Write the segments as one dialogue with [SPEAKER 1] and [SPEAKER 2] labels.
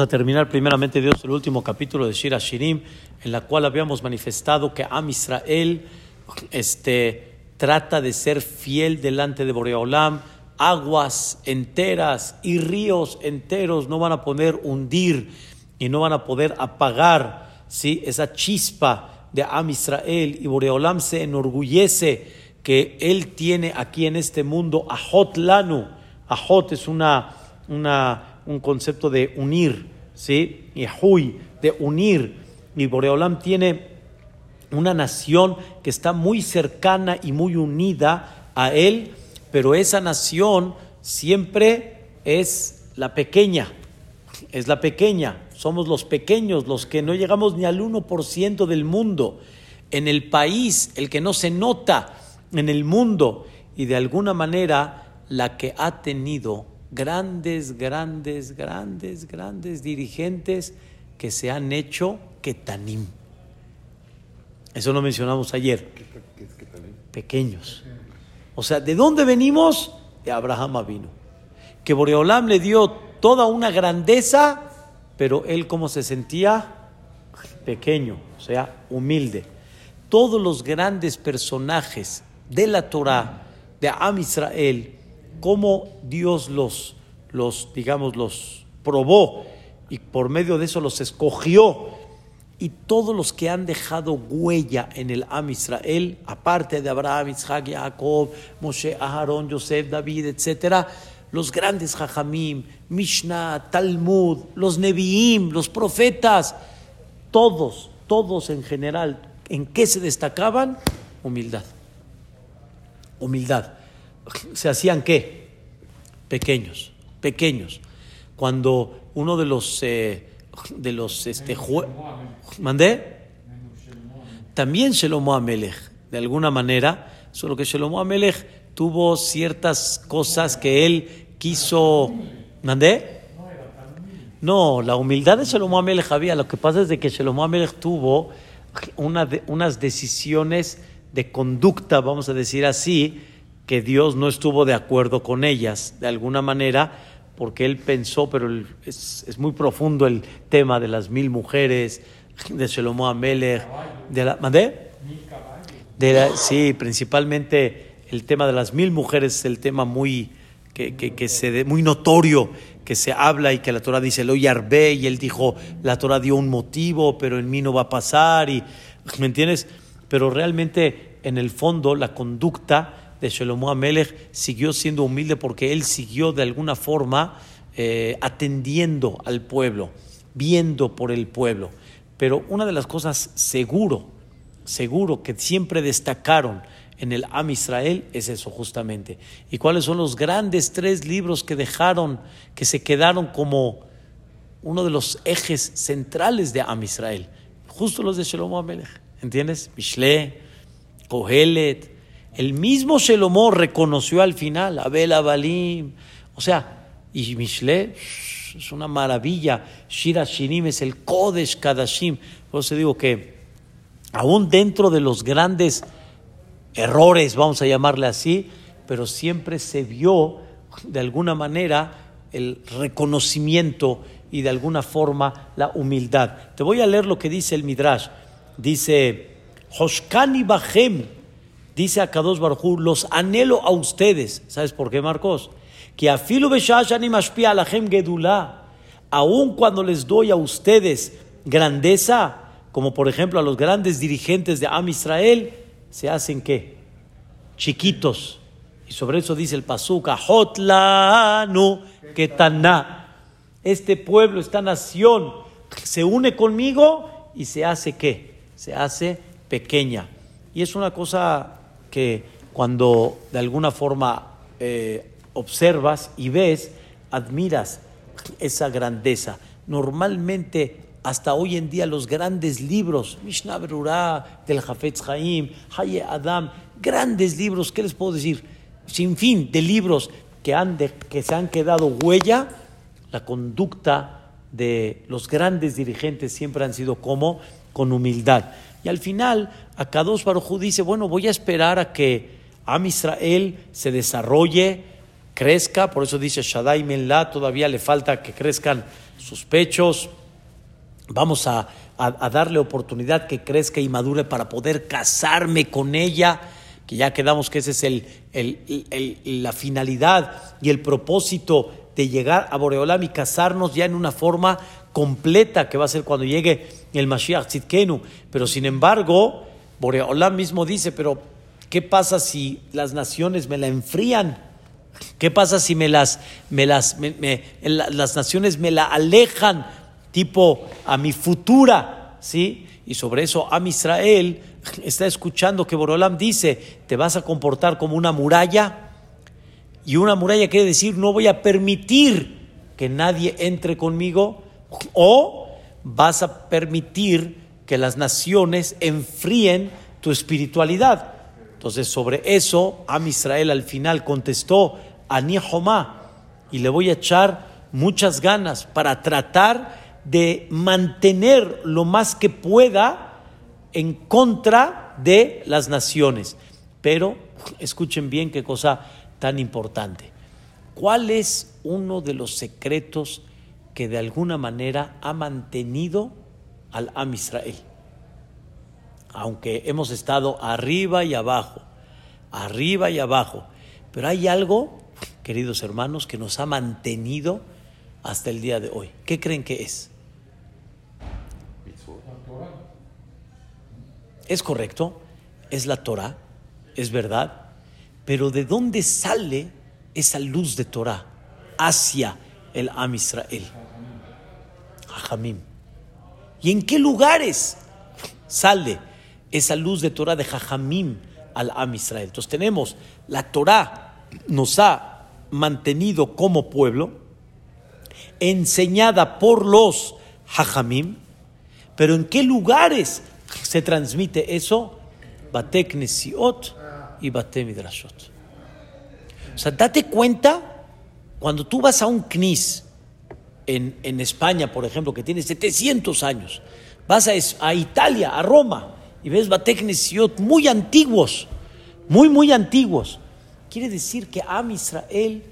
[SPEAKER 1] A terminar primeramente Dios el último capítulo de Shira Shirim, en la cual habíamos manifestado que Am Israel este, trata de ser fiel delante de Boreolam, aguas enteras y ríos enteros no van a poder hundir y no van a poder apagar ¿sí? esa chispa de Am Israel y Boreolam se enorgullece que él tiene aquí en este mundo Ahot Lanu. Ahot es una, una, un concepto de unir, ¿sí? Y Huy, de unir. Y Boreolam tiene una nación que está muy cercana y muy unida a él, pero esa nación siempre es la pequeña, es la pequeña, somos los pequeños, los que no llegamos ni al 1% del mundo. En el país, el que no se nota en el mundo y de alguna manera la que ha tenido grandes, grandes, grandes, grandes dirigentes que se han hecho ketanim. Eso lo mencionamos ayer. Pequeños. O sea, ¿de dónde venimos? De Abraham vino. Que Boreolam le dio toda una grandeza, pero él como se sentía pequeño, o sea, humilde. Todos los grandes personajes de la Torah, de Am Israel, cómo Dios los, los, digamos, los probó y por medio de eso los escogió. Y todos los que han dejado huella en el Am Israel, aparte de Abraham, Isaac, Jacob, Moshe, Aharon, Yosef, David, etcétera, los grandes Jajamim, Mishnah, Talmud, los Neviim, los profetas, todos, todos en general, ¿en qué se destacaban? Humildad humildad. ¿Se hacían qué? Pequeños, pequeños. Cuando uno de los, eh, de los, este, ¿mandé? También Shelomo Amelech, de alguna manera, solo que Shelomo Amelech tuvo ciertas cosas que él quiso, ¿mandé? No, la humildad de Shelomo Amelech había, lo que pasa es de que Shelomo Amelech tuvo una unas decisiones de conducta, vamos a decir así, que Dios no estuvo de acuerdo con ellas, de alguna manera, porque él pensó, pero es, muy profundo el tema de las mil mujeres, de Shelomo Amelech, de la, ¿mandé? De sí, principalmente el tema de las mil mujeres es el tema muy, que, que, se, muy notorio, que se habla y que la Torah dice, lo yarbe, y él dijo, la Torah dio un motivo, pero en mí no va a pasar, y, ¿me entiendes? pero realmente en el fondo la conducta de Shlomo Amelech siguió siendo humilde porque él siguió de alguna forma eh, atendiendo al pueblo, viendo por el pueblo. Pero una de las cosas seguro, seguro que siempre destacaron en el Am Israel es eso justamente. ¿Y cuáles son los grandes tres libros que dejaron, que se quedaron como uno de los ejes centrales de Am Israel? Justo los de Shlomo Amelech. ¿Entiendes? Mishle, Kohelet. El mismo Shelomó reconoció al final, Abel Abalim. O sea, y Mishle es una maravilla. Shira Shinim es el Kodesh Kadashim. Por eso digo que aún dentro de los grandes errores, vamos a llamarle así, pero siempre se vio de alguna manera el reconocimiento y de alguna forma la humildad. Te voy a leer lo que dice el Midrash. Dice, Hoshkani Bahem, dice a Kadosh Barjú, los anhelo a ustedes. ¿Sabes por qué, Marcos? Que afilu beshashani mashpia alahem gedulá, aun cuando les doy a ustedes grandeza, como por ejemplo a los grandes dirigentes de Am Israel, se hacen qué? Chiquitos. Y sobre eso dice el Pasuca, Hotlanu Ketaná. Este pueblo, esta nación, se une conmigo y se hace qué? se hace pequeña. Y es una cosa cuando de alguna forma eh, observas y ves, admiras esa grandeza. Normalmente, hasta hoy en día, los grandes libros, Mishnah Berurah, del Jafetz Haim, Haye Adam, grandes libros, ¿qué les puedo decir? Sin fin de libros que, han que se han quedado huella, la conducta de los grandes dirigentes siempre han sido como con humildad. Y al final, Akadosh Baruj dice, bueno, voy a esperar a que Am Israel se desarrolle, crezca, por eso dice Shaddai Menla, todavía le falta que crezcan sus pechos. Vamos a, darle oportunidad que crezca y madure para poder casarme con ella, que ya quedamos que esa es el, la finalidad y el propósito de llegar a Boreolam y casarnos ya en una forma completa que va a ser cuando llegue el Mashiach Tzidkenu. Pero sin embargo, Boreolam mismo dice, pero ¿qué pasa si las naciones me la enfrían? ¿Qué pasa si me las, me las, las naciones me la alejan, tipo a mi futura? ¿Sí? Y sobre eso Am Israel está escuchando que Borolam dice, te vas a comportar como una muralla. Y una muralla quiere decir, no voy a permitir que nadie entre conmigo. O vas a permitir que las naciones enfríen tu espiritualidad. Entonces, sobre eso, Am Israel al final contestó, Ani y le voy a echar muchas ganas para tratar de mantener lo más que pueda en contra de las naciones. Pero escuchen bien qué cosa tan importante. ¿Cuál es uno de los secretos que de alguna manera ha mantenido al Am Israel? Aunque hemos estado arriba y abajo, arriba y abajo, pero hay algo queridos hermanos, que nos ha mantenido hasta el día de hoy. ¿Qué creen que es? Es correcto, es la Torah, es verdad, pero ¿de dónde sale esa luz de Torah hacia el Am Israel? Jajamim. ¿Y en qué lugares sale esa luz de Torah de Jajamim al Am Israel? Entonces tenemos la Torah nos ha mantenido como pueblo, enseñada por los hajamim, pero ¿en qué lugares se transmite eso? Batek Nesiot y Bate Midrashot. O sea, date cuenta, cuando tú vas a un knis en, España, por ejemplo, que tiene 700 años, vas a, Italia, a Roma, y ves Batek Nesiot muy antiguos, muy, muy antiguos. Quiere decir que Am Israel,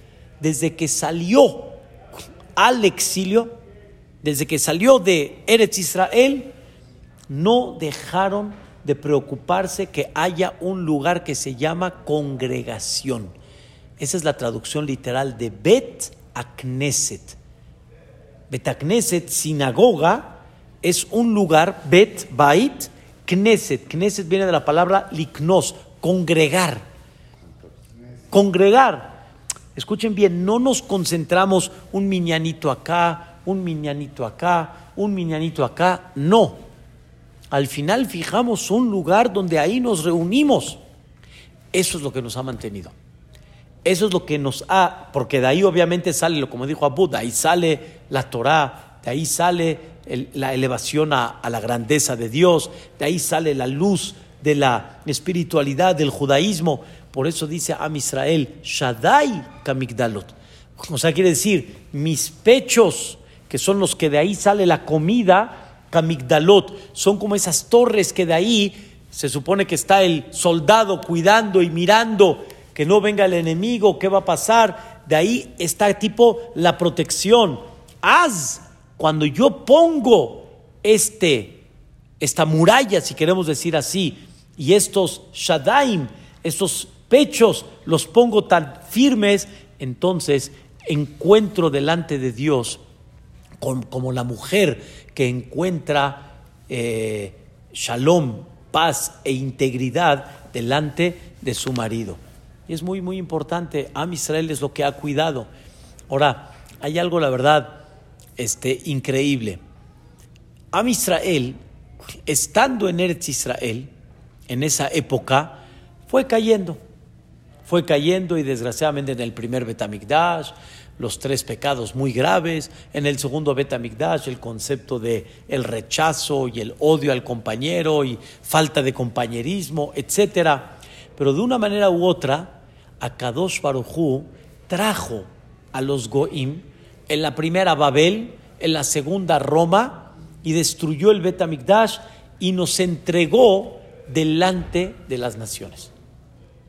[SPEAKER 1] desde que salió al exilio, desde que salió de Eretz Israel, no dejaron de preocuparse que haya un lugar que se llama congregación. Esa es la traducción literal de Bet Akneset. Akneset, sinagoga, es un lugar, Bet Bait, Knesset. Knesset viene de la palabra liknos, congregar congregar. Escuchen bien, no nos concentramos un miñanito acá, un miñanito acá, un miñanito acá, no. Al final fijamos un lugar donde ahí nos reunimos. Eso es lo que nos ha mantenido. Eso es lo que nos ha, porque de ahí obviamente sale, como dijo Abud, de ahí sale la Torah, de ahí sale la elevación a, a la grandeza de Dios, de ahí sale la luz de la espiritualidad del judaísmo. Por eso dice a Israel, Shaddai Kamigdalot. O sea, quiere decir, mis pechos, que son los que de ahí sale la comida, Kamigdalot, son como esas torres que de ahí se supone que está el soldado cuidando y mirando que no venga el enemigo, qué va a pasar. De ahí está tipo la protección. Haz, cuando yo pongo este, esta muralla, si queremos decir así, y estos Shadaim, estos pechos los pongo tan firmes, entonces encuentro delante de Dios como, la mujer que encuentra eh, shalom, paz e integridad delante de su marido. Y es muy, muy importante. Am Israel es lo que ha cuidado. Ahora, hay algo, la verdad, este, increíble. Am Israel, estando en Eretz Israel, en esa época, fue cayendo fue cayendo y desgraciadamente en el primer Betamigdash, los tres pecados muy graves, en el segundo Betamigdash el concepto de el rechazo y el odio al compañero y falta de compañerismo, etcétera. Pero de una manera u otra, Akadosh Barujú trajo a los Goim en la primera Babel, en la segunda Roma y destruyó el Betamigdash y nos entregó delante de las naciones.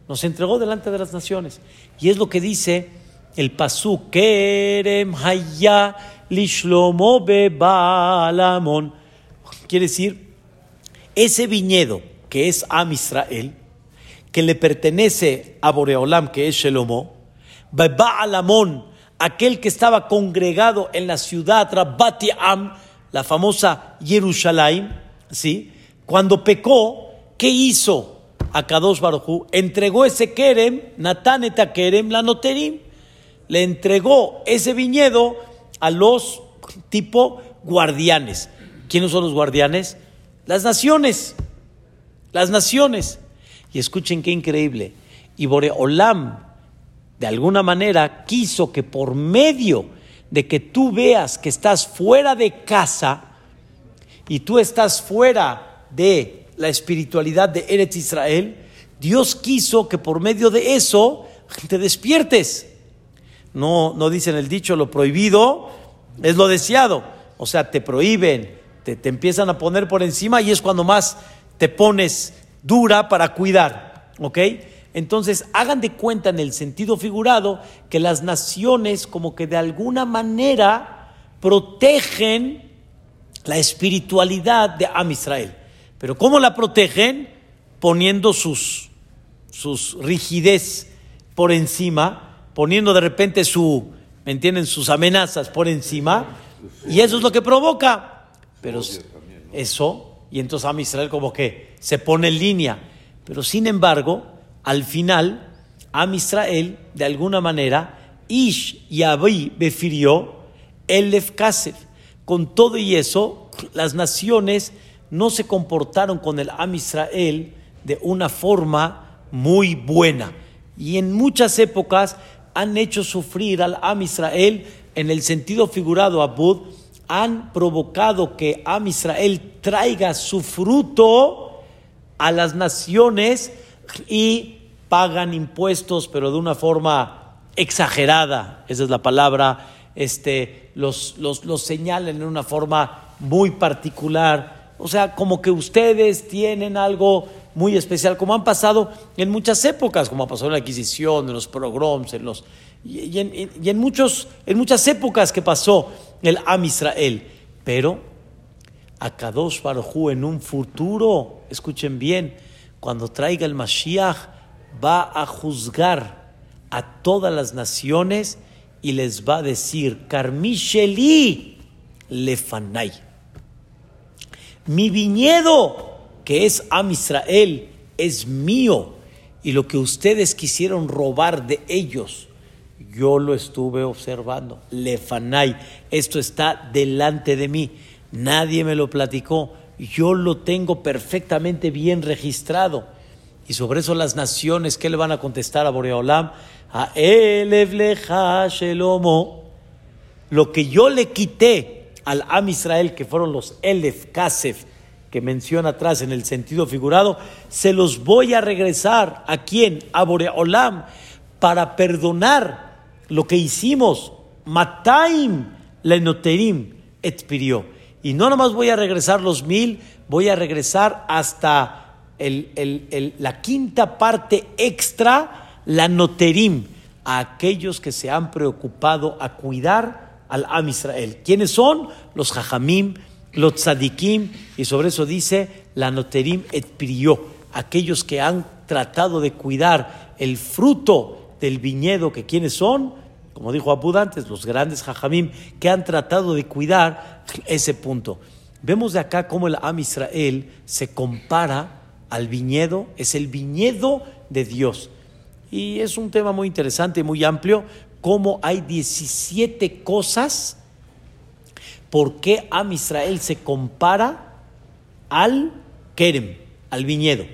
[SPEAKER 1] Nos entregó delante de las naciones. Y es lo que dice el Pasú, Kerem Haya lishlomo bebalamon. Quiere decir, ese viñedo que es Am Israel, que le pertenece a Boreolam, que es Shelomo, Bebaalamon, aquel que estaba congregado en la ciudad Rabbati Am, la famosa Jerusalén, ¿sí? Cuando pecó, ¿qué hizo a Kadosh Baruchu? Entregó ese Kerem, Natán Kerem, la Noterim, le entregó ese viñedo a los tipo guardianes. ¿Quiénes son los guardianes? Las naciones, las naciones. Y escuchen qué increíble. Y Boreolam, de alguna manera, quiso que por medio de que tú veas que estás fuera de casa y tú estás fuera de la espiritualidad de Eretz Israel, Dios quiso que por medio de eso te despiertes. No, no dicen el dicho, lo prohibido es lo deseado. O sea, te prohíben, te, te empiezan a poner por encima y es cuando más te pones dura para cuidar. ¿Ok? Entonces, hagan de cuenta en el sentido figurado que las naciones como que de alguna manera protegen la espiritualidad de Am Israel. Pero ¿cómo la protegen? Poniendo sus, sus rigidez por encima, poniendo de repente su, ¿me entienden? Sus amenazas por encima, y eso es lo que provoca. Pero eso, y entonces Am Israel como que se pone en línea. Pero sin embargo, al final, Am Israel, de alguna manera, Ish y Abi befirió el Kasef. Con todo y eso, las naciones no se comportaron con el Am Israel de una forma muy buena. Y en muchas épocas han hecho sufrir al Am Israel en el sentido figurado, Abud, han provocado que Am Israel traiga su fruto a las naciones y pagan impuestos, pero de una forma exagerada, esa es la palabra, este, los, los, los señalan en una forma muy particular. O sea, como que ustedes tienen algo muy especial, como han pasado en muchas épocas, como ha pasado en la Adquisición, en los pogroms, en los y, en, y en, muchos, en muchas épocas que pasó el Am Israel. Pero a Kadosh Baruj en un futuro, escuchen bien, cuando traiga el Mashiach, va a juzgar a todas las naciones y les va a decir, Carmisheli lefanay. Mi viñedo, que es Am Israel, es mío. Y lo que ustedes quisieron robar de ellos, yo lo estuve observando. Lefanay, esto está delante de mí. Nadie me lo platicó. Yo lo tengo perfectamente bien registrado. Y sobre eso las naciones, ¿qué le van a contestar a Boreolam? A Elevleja Shelomo. Lo que yo le quité al Am Israel, que fueron los Elef Kasef, que menciona atrás en el sentido figurado, se los voy a regresar. ¿A quién? A Boreolam, para perdonar lo que hicimos. Mataim lenoterim etpirió. Y no nomás voy a regresar los mil, voy a regresar hasta la quinta parte extra, la noterim, a aquellos que se han preocupado a cuidar al Am Israel. ¿Quiénes son? Los jajamim, los tzadikim, y sobre eso dice la noterim et priyo, aquellos que han tratado de cuidar el fruto del viñedo, que quiénes son, como dijo Abud antes, los grandes jajamim, que han tratado de cuidar ese punto. Vemos de acá cómo el Am Israel se compara al viñedo, es el viñedo de Dios. Y es un tema muy interesante y muy amplio, cómo hay 17 cosas por qué Am Israel se compara al Kerem, al viñedo.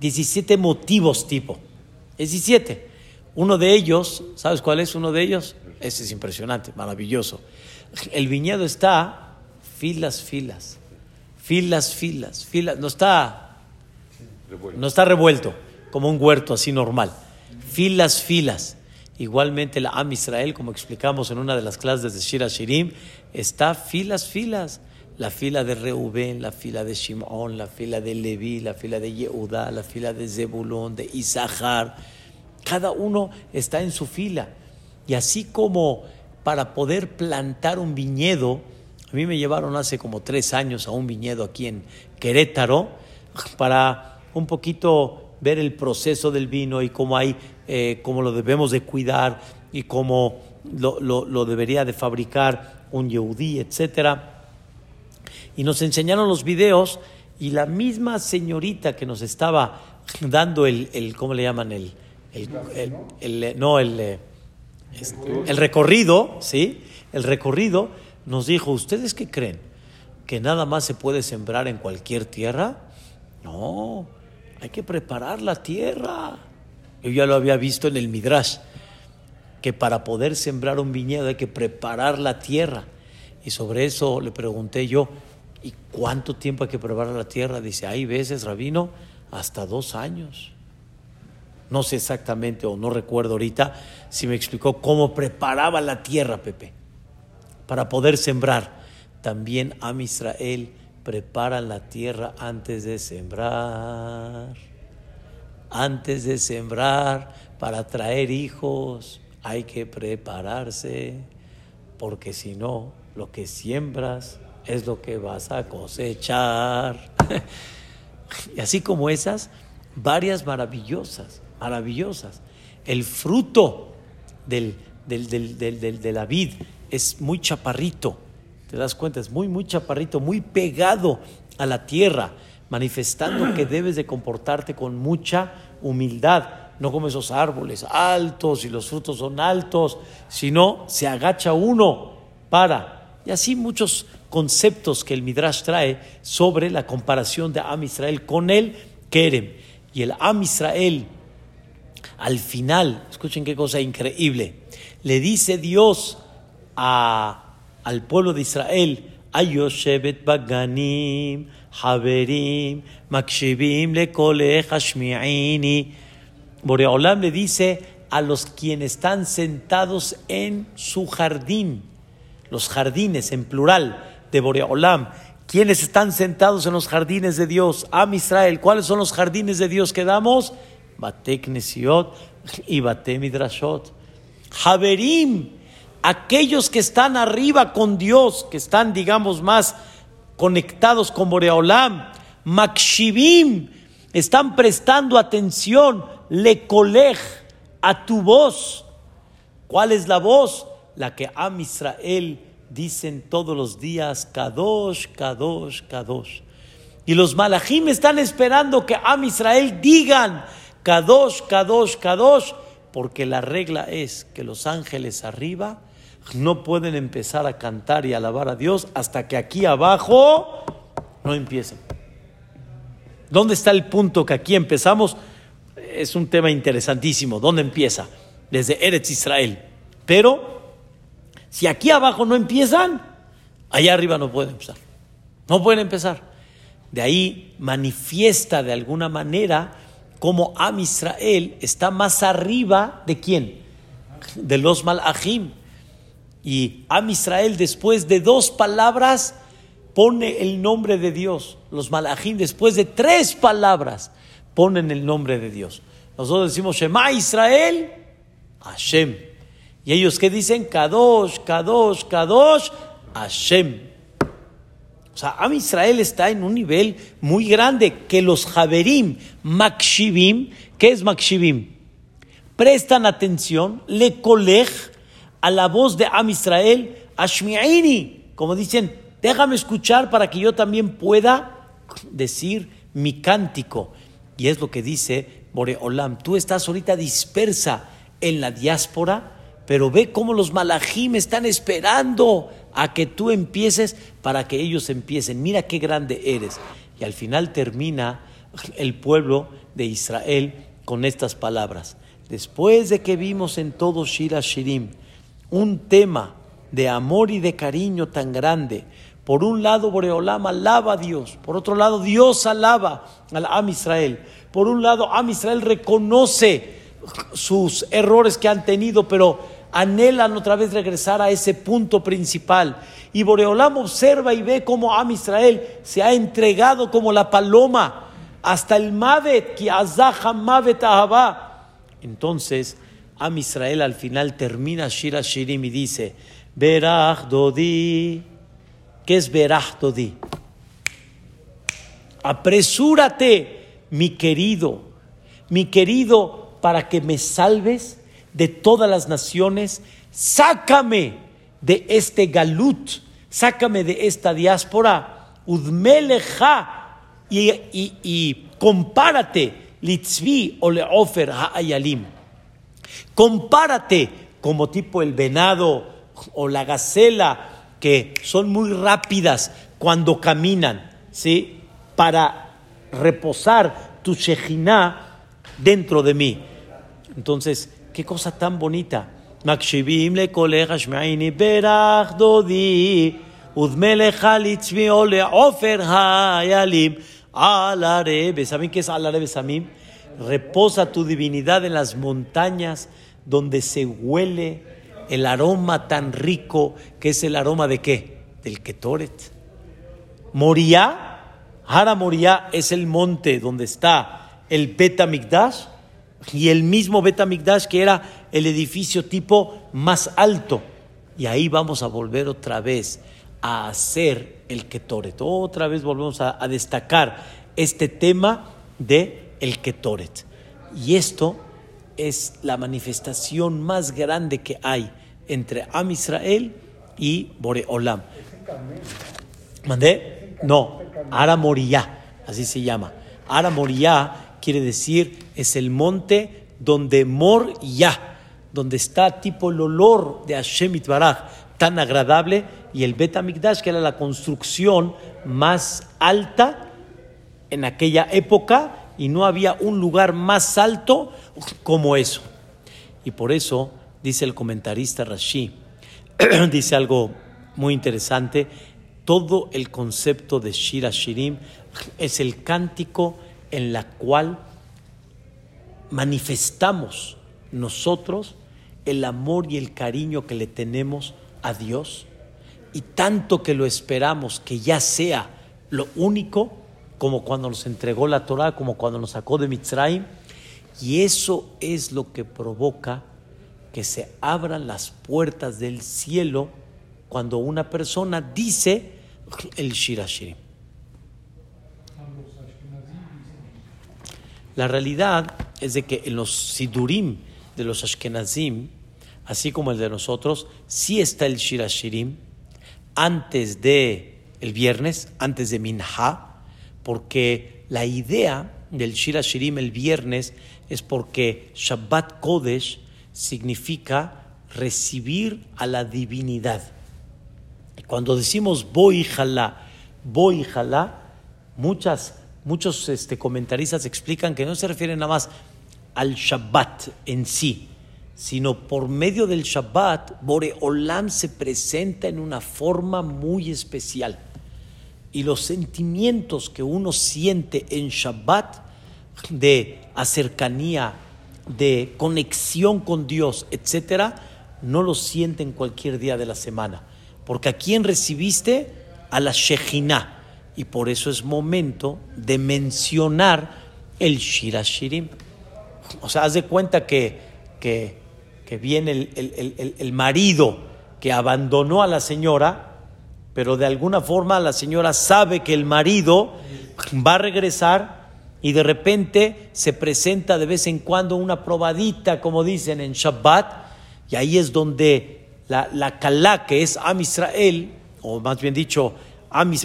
[SPEAKER 1] 17 motivos tipo. 17. Uno de ellos, ¿sabes cuál es uno de ellos? Ese es impresionante, maravilloso. El viñedo está filas, filas, filas, filas, filas. No está no está revuelto como un huerto así normal. Filas, filas. Igualmente la Am Israel, como explicamos en una de las clases de Shira Shirim, está filas, filas. La fila de Reubén, la fila de Shimon, la fila de Leví, la fila de Yehuda, la fila de Zebulón, de Isahar. Cada uno está en su fila. Y así como para poder plantar un viñedo. A mí me llevaron hace como tres años a un viñedo aquí en Querétaro para un poquito ver el proceso del vino y cómo hay, eh, cómo lo debemos de cuidar y cómo lo, lo, debería de fabricar un yehudí, etcétera. Y nos enseñaron los videos y la misma señorita que nos estaba dando el, el ¿cómo le llaman? El, el, no, el, eh, el recorrido, ¿sí? El recorrido nos dijo, ¿ustedes qué creen? ¿Que nada más se puede sembrar en cualquier tierra? No, hay que preparar la tierra. Yo ya lo había visto en el Midrash, que para poder sembrar un viñedo hay que preparar la tierra. Y sobre eso le pregunté yo, ¿y cuánto tiempo hay que preparar la tierra? Dice, hay veces, rabino, hasta dos años. No sé exactamente o no recuerdo ahorita si me explicó cómo preparaba la tierra, Pepe, para poder sembrar. También Am Israel prepara la tierra antes de sembrar. Antes de sembrar, para traer hijos, hay que prepararse, porque si no, lo que siembras es lo que vas a cosechar. y así como esas, varias maravillosas, maravillosas. El fruto del, de la vid es muy chaparrito, te das cuenta, es muy, muy chaparrito, muy pegado a la tierra, manifestando que debes de comportarte con mucha humildad, no como esos árboles altos y los frutos son altos, sino se agacha uno para. Y así muchos conceptos que el Midrash trae sobre la comparación de Am Israel con el Kerem. Y el Am Israel, al final, escuchen qué cosa increíble, le dice Dios a, al pueblo de Israel, Ayoshevet Baganim, Haverim, Makshibim, Lekole, Hashmi'ini. Boreolam le dice a los quienes están sentados en su jardín, los jardines en plural, de Boreolam. ¿Quiénes están sentados en los jardines de Dios? Am Israel. ¿Cuáles son los jardines de Dios que damos? Bate Knesiot y Bate Midrashot. Haberim, aquellos que están arriba con Dios, que están, digamos, más conectados con Boreolam. Makshivim, están prestando atención, le kolej, a tu voz. ¿Cuál es la voz? La que Am Israel dicen todos los días Kadosh, Kadosh, Kadosh. Y los malachim están esperando que Am Israel digan Kadosh, Kadosh, Kadosh, porque la regla es que los ángeles arriba no pueden empezar a cantar y alabar a Dios hasta que aquí abajo no empiecen. ¿Dónde está el punto que aquí empezamos? Es un tema interesantísimo. ¿Dónde empieza? Desde Eretz Israel. Pero si aquí abajo no empiezan, allá arriba no pueden empezar. No pueden empezar. De ahí manifiesta de alguna manera cómo Am Israel está más arriba de quién? De los Malachim. Y Am Israel después de dos palabras pone el nombre de Dios. Los Malachim después de tres palabras ponen el nombre de Dios. Nosotros decimos Shema Israel, Hashem. Y ellos que dicen, Kadosh, Kadosh, Kadosh, Hashem. O sea, Am Israel está en un nivel muy grande que los Javerim, Makshivim, ¿qué es Makshivim? Prestan atención, le kolej a la voz de Am Israel, Ashmi'ini, como dicen, déjame escuchar para que yo también pueda decir mi cántico. Y es lo que dice Boreolam, tú estás ahorita dispersa en la diáspora, pero ve cómo los malajim están esperando a que tú empieces para que ellos empiecen. Mira qué grande eres. Y al final termina el pueblo de Israel con estas palabras. Después de que vimos en todo Shira Shirim un tema de amor y de cariño tan grande, por un lado Boreolam alaba a Dios, por otro lado Dios alaba al Am Israel, por un lado Am Israel reconoce sus errores que han tenido, pero anhelan otra vez regresar a ese punto principal. Y Boreolam observa y ve cómo Am Israel se ha entregado como la paloma hasta el Mavet, que Mavet Entonces, Am Israel al final termina Shira Shirim y dice: Berach Dodi. ¿Qué es Berach Dodi? Apresúrate, mi querido, mi querido, para que me salves de todas las naciones. Sácame de este galut, sácame de esta diáspora. Udmeleja y, compárate, litzvi o leofer ha'ayalim. Compárate como tipo el venado o la gacela, que son muy rápidas cuando caminan, ¿sí? Para reposar tu Shejinah dentro de mí. Entonces, qué cosa tan bonita. מקשיבים לקולך שמעיני ברך דודי ודמלך לצבי או לעופר hayalим al arebe. ¿Saben qué es al arebe samim? Reposa tu divinidad en las montañas donde se huele el aroma tan rico que es el aroma de qué? Del Ketoret. Moria, Hara Moria es el monte donde está el Betamigdash y el mismo Betamigdash que era el edificio tipo más alto. Y ahí vamos a volver otra vez a hacer el Ketoret. Otra vez volvemos a, destacar este tema de el Ketoret. Y esto es la manifestación más grande que hay entre Am Israel y Boreolam. ¿Mandé? No, Ara Moriah, así se llama. Ara Moriah quiere decir es el monte donde Moriah, donde está tipo el olor de Hashem Itbaraj, tan agradable, y el Bet Amikdash, que era la construcción más alta en aquella época, y no había un lugar más alto como eso. Y por eso dice el comentarista Rashi, dice algo muy interesante, todo el concepto de Shira Shirim es el cántico en la cual manifestamos nosotros el amor y el cariño que le tenemos a Dios y tanto que lo esperamos que ya sea lo único como cuando nos entregó la Torah, como cuando nos sacó de Mitzrayim, y eso es lo que provoca que se abran las puertas del cielo cuando una persona dice el Shirashirim. La realidad es de que en los Sidurim de los Ashkenazim, así como el de nosotros, sí está el Shirashirim antes de el viernes, antes de Minha, porque la idea del Shira Shirim el viernes es porque Shabbat Kodesh significa recibir a la divinidad. Cuando decimos voy jalá, voy jalá, muchas, muchos este, comentaristas explican que no se refiere nada más al Shabbat en sí, sino por medio del Shabbat, Boreolam se presenta en una forma muy especial y los sentimientos que uno siente en Shabbat de acercanía, de conexión con Dios, etcétera, no los siente en cualquier día de la semana. Porque a quién recibiste? A la Shejina. Y por eso es momento de mencionar el Shirashirim. O sea, haz de cuenta que, que, viene el, el, el marido que abandonó a la señora pero de alguna forma la señora sabe que el marido va a regresar y de repente se presenta de vez en cuando una probadita, como dicen en Shabbat, y ahí es donde la, la Kalá, que es Am Israel, o más bien dicho,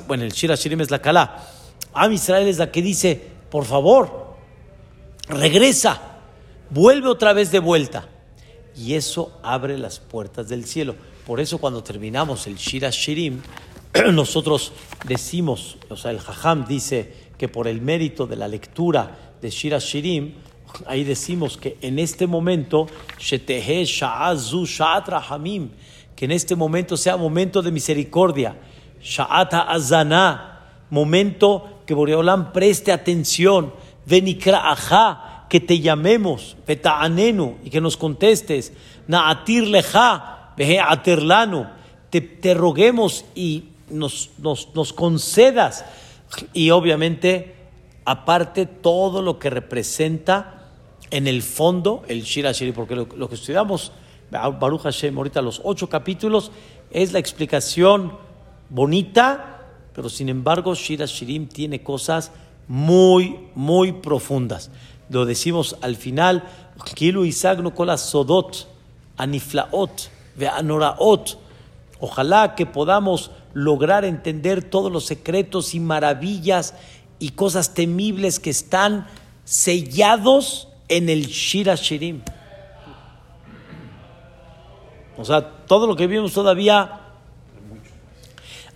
[SPEAKER 1] bueno, el Shira Shirim es la Kalá, Am Israel es la que dice, por favor, regresa, vuelve otra vez de vuelta. Y eso abre las puertas del cielo. Por eso cuando terminamos el Shira Shirim, nosotros decimos, o sea, el Jajam dice que por el mérito de la lectura de Shira Shirim, ahí decimos que en este momento, que en este momento sea momento de misericordia, Sha'ata Azana, momento que Boreolam preste atención, Venikra que te llamemos, Peta'anenu, y que nos contestes, Na'atir Leja, te, te roguemos y nos, nos, concedas. Y obviamente, aparte, todo lo que representa en el fondo el Shira Shiri, porque lo, que estudiamos, Baruch Hashem, ahorita los ocho capítulos, es la explicación bonita, pero sin embargo Shira Shirim tiene cosas muy, muy profundas. Lo decimos al final, Kilu Isagno Kola Sodot, Aniflaot, Veanoraot. Ojalá que podamos lograr entender todos los secretos y maravillas y cosas temibles que están sellados en el Shira Shirim. O sea, todo lo que vimos todavía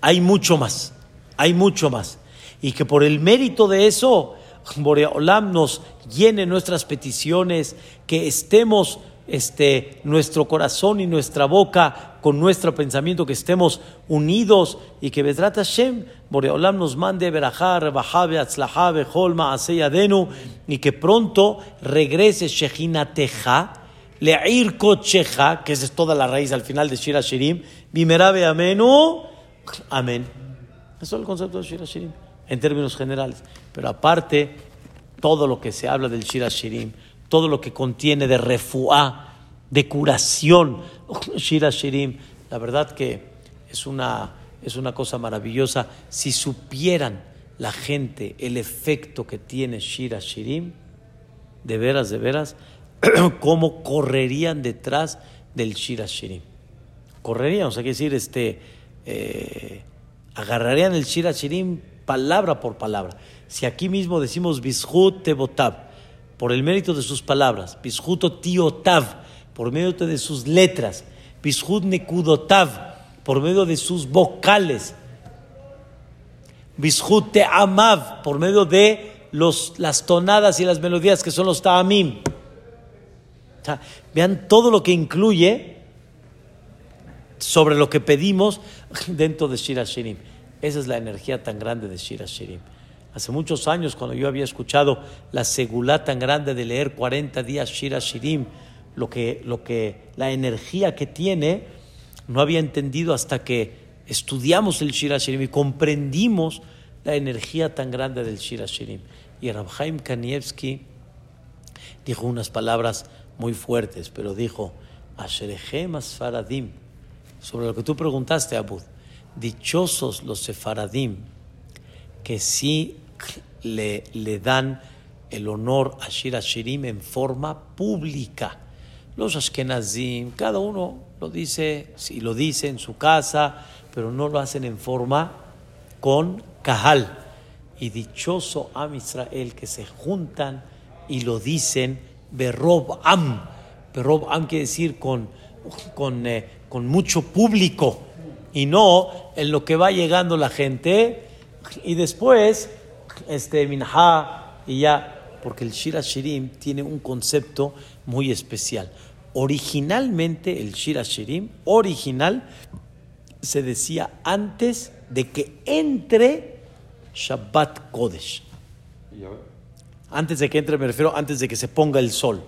[SPEAKER 1] hay mucho más, hay mucho más. Y que por el mérito de eso, Boreolam nos llene nuestras peticiones, que estemos este, nuestro corazón y nuestra boca con nuestro pensamiento, que estemos unidos y que Bedrat Hashem, Boreolam nos mande Berajar, Bajabe, Atzlahabe, Holma, Aseyadenu y que pronto regrese Shechinateja Le'ir Kocheja, que esa es toda la raíz al final de Shira Shirim, Bimerabe Amenu, Amén. Eso es el concepto de Shira Shirim, en términos generales. Pero aparte, todo lo que se habla del Shira Shirim, todo lo que contiene de refuá, de curación, Shira Shirim, la verdad que es una, es una cosa maravillosa. Si supieran la gente el efecto que tiene Shira Shirim, de veras, de veras, cómo correrían detrás del Shira Shirim. Correrían, o sea, que decir, este, eh, agarrarían el Shira Shirim palabra por palabra. Si aquí mismo decimos Bishut Tebotab, por el mérito de sus palabras, Bishut Tiotav, por medio de sus letras, Bishut Nekudotav, por medio de sus vocales, Bishut Teamav, por medio de los, las tonadas y las melodías que son los Ta'amim vean todo lo que incluye sobre lo que pedimos dentro de Shira Shirim. Esa es la energía tan grande de Shira Shirim. Hace muchos años, cuando yo había escuchado la segulá tan grande de leer 40 días Shira Shirim, lo que, lo que, la energía que tiene, no había entendido hasta que estudiamos el Shira Shirim y comprendimos la energía tan grande del Shira Shirim. Y Rabhaim Kanievski dijo unas palabras muy fuertes, pero dijo, Asherechem Faradim, sobre lo que tú preguntaste, Abud, dichosos los sefaradim, que sí le, le dan el honor a Shira Shirim en forma pública. Los Ashkenazim, cada uno lo dice, sí, lo dice en su casa, pero no lo hacen en forma con Kahal. Y dichoso Am Israel que se juntan y lo dicen Berob Am. Berob Am quiere decir con, con, eh, con mucho público y no en lo que va llegando la gente y después este minha y ya porque el Shira Shirim tiene un concepto muy especial. Originalmente el Shira Shirim original se decía antes de que entre Shabbat Kodesh. Antes de que entre, me refiero antes de que se ponga el sol,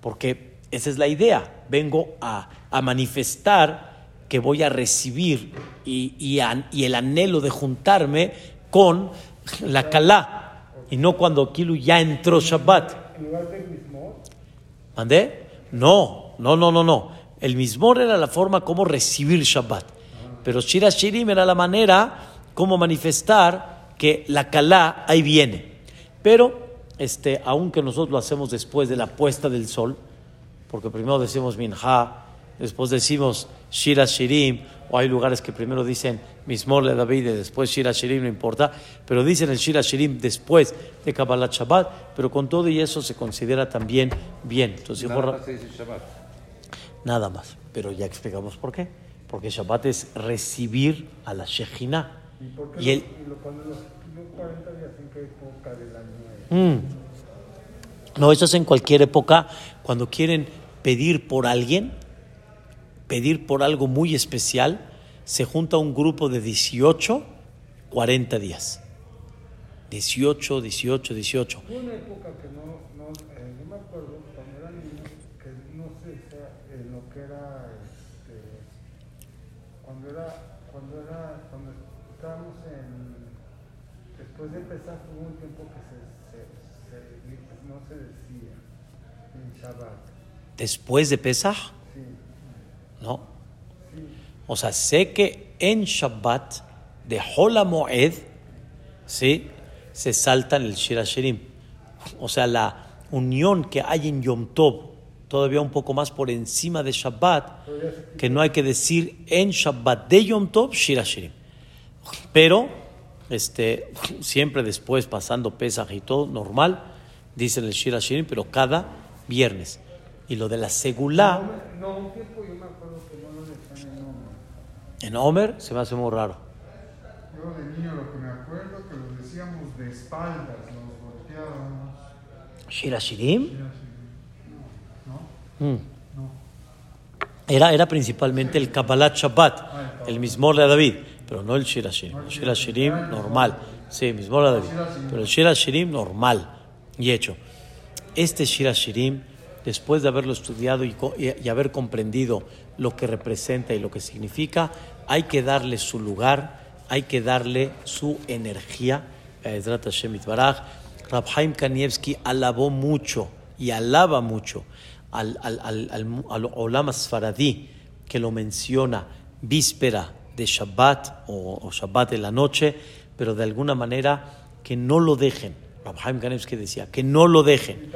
[SPEAKER 1] porque esa es la idea. Vengo a, manifestar que voy a recibir y, y, el anhelo de juntarme con la Kalá, y no cuando Kilu ya entró Shabbat. ¿Mandé? No, no, no, no, no. El mismor era la forma como recibir Shabbat. Pero Shira Shirim era la manera como manifestar que la Kalá ahí viene. Pero este, aunque nosotros lo hacemos después de la puesta del sol, porque primero decimos Minha, después decimos Shira Shirim, o hay lugares que primero dicen Mismor le David y después Shira Shirim, no importa, pero dicen el Shira Shirim después de Kabbalah Shabbat, pero con todo y eso se considera también bien. Entonces, nada, más Shabbat. nada más, pero ya explicamos por qué. Porque Shabbat es recibir a la Shejina. ¿Y, y, lo, cuando los, 40 días en qué época del año Mm. No, eso es en cualquier época cuando quieren pedir por alguien, pedir por algo muy especial, se junta un grupo de 18, 40 días. 18, 18, 18.
[SPEAKER 2] Hubo una época que no, no, eh, no me acuerdo, cuando era niño, que no sé en lo que era, este, cuando era, cuando era, cuando estábamos en, después de empezar, hubo un tiempo que se no se decía en Shabbat.
[SPEAKER 1] ¿Después de Pesach?
[SPEAKER 2] Sí.
[SPEAKER 1] No. O sea, sé que en Shabbat de Hola Moed, ¿sí? Se saltan el Shir Hashirim. O sea, la unión que hay en Yom Tov, todavía un poco más por encima de Shabbat, que no hay que decir en Shabbat de Yom Tov Shir Hashirim. Pero, este, siempre después, pasando Pesach y todo, normal, dicen el Shir Hashirim, pero cada viernes. Y lo de la segulá,
[SPEAKER 2] No, un tiempo yo me acuerdo que no lo en nombre.
[SPEAKER 1] en se me hace muy raro.
[SPEAKER 3] Yo de niño lo que me acuerdo que lo decíamos de espaldas, nos volteábamos.
[SPEAKER 1] Shir Hashirim,
[SPEAKER 3] y así. ¿No?
[SPEAKER 1] mm,
[SPEAKER 3] No.
[SPEAKER 1] era, era principalmente el Kabbalat Shabbat, el Mismor de David, pero no el Shir Hashirim. El normal, sí, Mismor de David, pero el Shir Hashirim normal y hecho. Este Shir Hashirim, después de haberlo estudiado y, haber comprendido lo que representa y lo que significa, hay que darle su lugar, hay que darle su energía. Ezrat Hashem Itbaraj. Rab Haim Kanievski alabó mucho y alaba mucho al, al, al, al, Olam Sfaradí, que lo menciona víspera de Shabbat o Shabbat de la noche, pero de alguna manera que no lo dejen. Rab Haim Kanievski decía, que no lo dejen,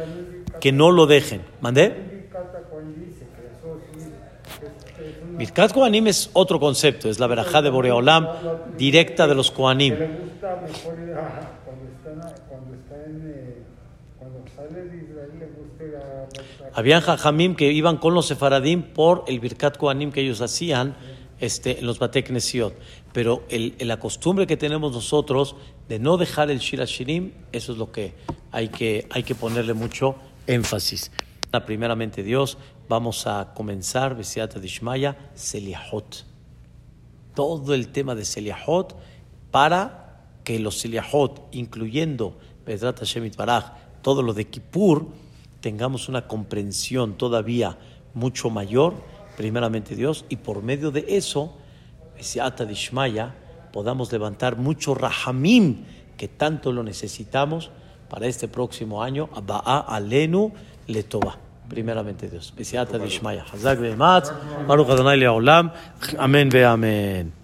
[SPEAKER 1] que no lo dejen. ¿Mandé?
[SPEAKER 2] Birkat sí es,
[SPEAKER 1] otro concepto, es la verajá de Boreolam directa de los
[SPEAKER 2] a-
[SPEAKER 1] Habían jajamim que iban con los sefaradim por el Birkat Kohanim que ellos hacían este, en los Bateknesiot. Pero el- la costumbre que tenemos nosotros de no dejar el Shir Hashirim, eso es lo que hay que, hay que ponerle mucho énfasis. Primeramente Dios, vamos a comenzar, Besiata Dishmaya, Seliahot. Todo el tema de Seliahot para que los Seliahot, incluyendo Bedrat Hashem Itbaraj, todo lo de Kippur, tengamos una comprensión todavía mucho mayor, primeramente Dios, y por medio de eso, Besiata Dishmaya, podamos levantar mucho Rahamim que tanto lo necesitamos para este próximo año. Ba'a Alenu Letova. Primeramente Dios. Besiata. Hazak. Baruch Adonai Le'olam. Amén ve amén.